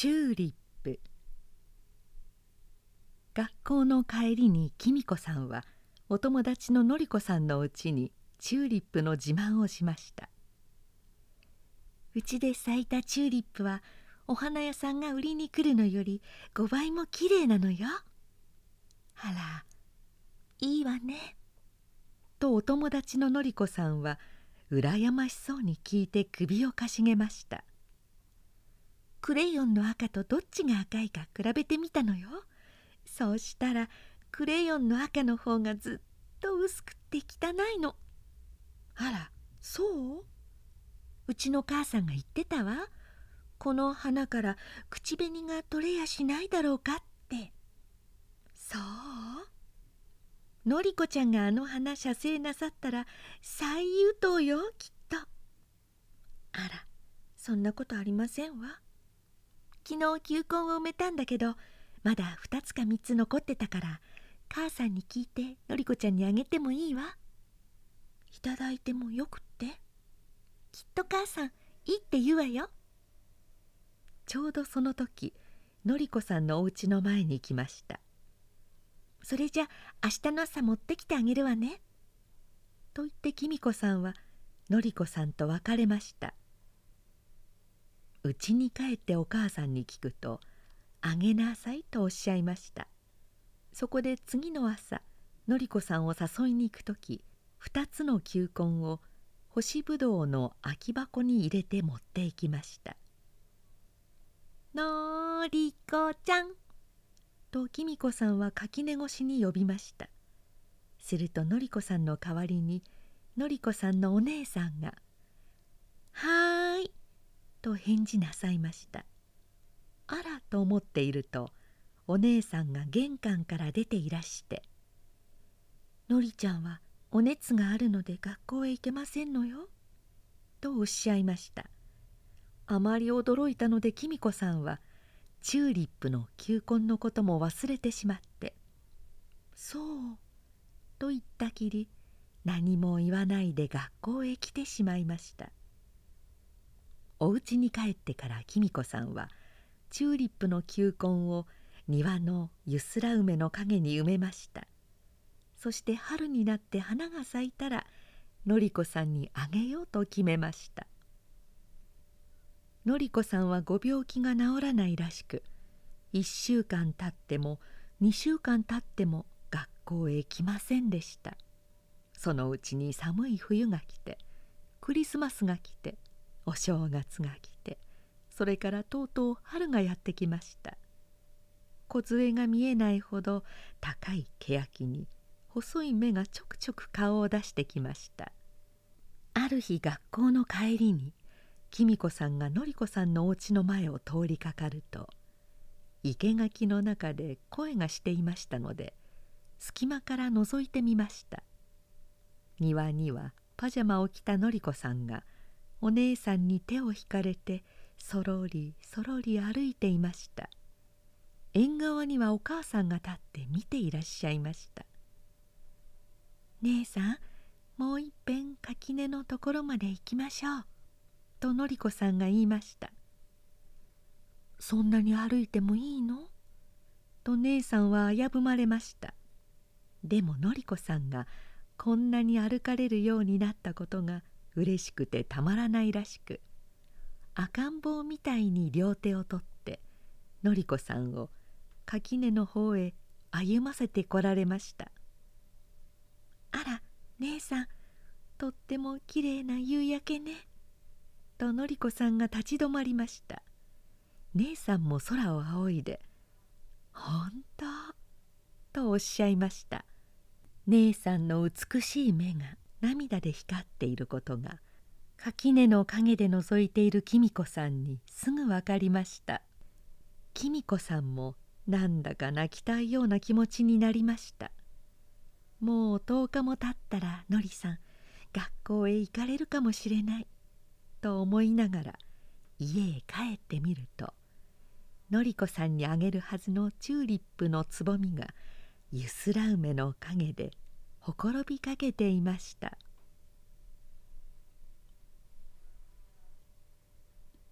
チューリップ。学校の帰りにきみこさんはお友達ののりこさんのうちにチューリップの自慢をしました。うちで咲いたチューリップはお花屋さんが売りに来るのより5倍もきれいなのよ。あらいいわね。とお友達ののりこさんは羨ましそうに聞いて首をかしげました。クレヨンの赤とどっちが赤いか比べてみたのよ。そうしたらクレヨンの赤の方がずっと薄くって汚いの。あらそう？うちの母さんが言ってたわ。この花から口紅が取れやしないだろうかって。そう？のりこちゃんがあの花写生なさったら最優等よきっと。あらそんなことありませんわ。昨日球根を埋めたんだけどまだ2つか3つ残ってたから母さんに聞いてのりこちゃんにあげてもいいわ。いただいてもよくって。きっと母さんいいって言うわよ。ちょうどその時のりこさんのお家の前に来ました。それじゃ明日の朝持ってきてあげるわね。と言ってきみこさんはのりこさんと別れました。家に帰ってお母さんに聞くと「あげなさい」とおっしゃいました。そこで次の朝のりこさんを誘いに行く時2つの球根を干しぶどうの空き箱に入れて持っていきましたのりこちゃん」ときみこさんは垣根越しに呼びました。するとのりこさんの代わりにのりこさんのお姉さんが「はーい」と返事なさいました。あらと思っているとお姉さんが玄関から出ていらして「のりちゃんはお熱があるので学校へ行けませんのよ」とおっしゃいました。あまり驚いたのできみこさんはチューリップの球根のことも忘れてしまって「そう」と言ったきり何も言わないで学校へ来てしまいました。お家に帰ってからきみこさんはチューリップの球根を庭のゆすら梅の陰に埋めました。そして春になって花が咲いたらのりこさんにあげようと決めました。のりこさんはご病気が治らないらしく1週間たっても2週間たっても学校へ来ませんでした。そのうちに寒い冬が来てクリスマスが来てお正月が来てそれからとうとう春がやってきました。梢が見えないほど高い欅に細い目がちょくちょく顔を出してきました。ある日学校の帰りにきみこさんがのりこさんのお家の前を通りかかると生垣の中で声がしていましたので隙間から覗いてみました。庭にはパジャマを着たのりこさんがお姉さんに手を引かれてそろりそろり歩いていました。縁側にはお母さんが立って見ていらっしゃいました「姉さんもういっぺん垣根のところまで行きましょう」とのりこさんが言いました「そんなに歩いてもいいの?」と姉さんは危ぶまれました。でものりこさんがこんなに歩かれるようになったことがうれしくてたまらないらしく赤ん坊みたいに両手を取ってのりこさんを垣根の方へ歩ませてこられました「あら姉さんとってもきれいな夕焼けね」とのりこさんが立ち止まりました。姉さんも空を仰いで「ほんと」とおっしゃいました。姉さんの美しい目が涙で光っていることが垣根の陰で覗いているきみこさんにすぐ分かりました。きみこさんもなんだか泣きたいような気持ちになりました。もう10日も経ったらのりさん学校へ行かれるかもしれないと思いながら家へ帰ってみるとのりこさんにあげるはずのチューリップのつぼみがゆすら梅の陰でほころびかけていました。